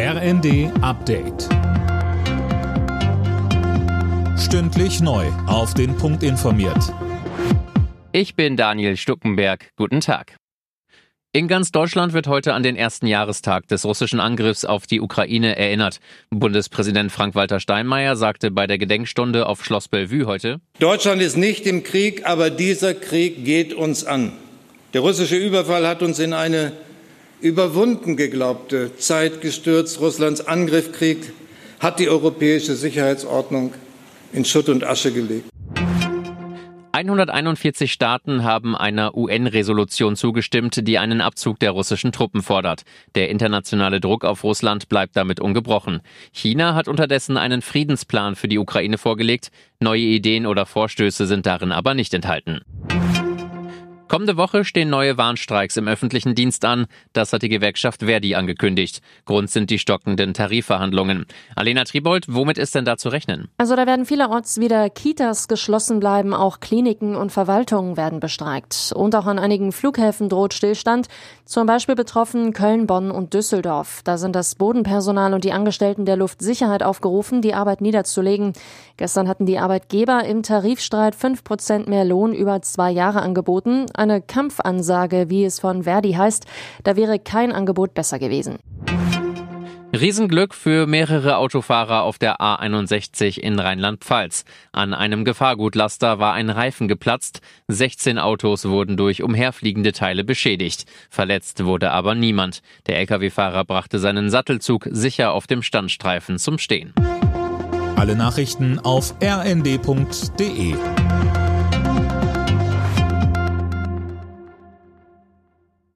RND Update. Stündlich neu. Auf den Punkt informiert. Ich bin Daniel Stuckenberg. Guten Tag. In ganz Deutschland wird heute an den ersten Jahrestag des russischen Angriffs auf die Ukraine erinnert. Bundespräsident Frank-Walter Steinmeier sagte bei der Gedenkstunde auf Schloss Bellevue heute: Deutschland ist nicht im Krieg, aber dieser Krieg geht uns an. Der russische Überfall hat uns in eine überwunden geglaubte Zeit gestürzt. Russlands Angriffskrieg hat die europäische Sicherheitsordnung in Schutt und Asche gelegt. 141 Staaten haben einer UN-Resolution zugestimmt, die einen Abzug der russischen Truppen fordert. Der internationale Druck auf Russland bleibt damit ungebrochen. China hat unterdessen einen Friedensplan für die Ukraine vorgelegt. Neue Ideen oder Vorstöße sind darin aber nicht enthalten. Kommende Woche stehen neue Warnstreiks im öffentlichen Dienst an. Das hat die Gewerkschaft Verdi angekündigt. Grund sind die stockenden Tarifverhandlungen. Alena Tribold, womit ist denn da zu rechnen? Also da werden vielerorts wieder Kitas geschlossen bleiben, auch Kliniken und Verwaltungen werden bestreikt. Und auch an einigen Flughäfen droht Stillstand. Zum Beispiel betroffen Köln, Bonn und Düsseldorf. Da sind das Bodenpersonal und die Angestellten der Luftsicherheit aufgerufen, die Arbeit niederzulegen. Gestern hatten die Arbeitgeber im Tarifstreit 5 Prozent mehr Lohn über zwei Jahre angeboten eine Kampfansage, wie es von Verdi heißt. Da wäre kein Angebot besser gewesen. Riesenglück für mehrere Autofahrer auf der A61 in Rheinland-Pfalz. An einem Gefahrgutlaster war ein Reifen geplatzt. 16 Autos wurden durch umherfliegende Teile beschädigt. Verletzt wurde aber niemand. Der Lkw-Fahrer brachte seinen Sattelzug sicher auf dem Standstreifen zum Stehen. Alle Nachrichten auf rnd.de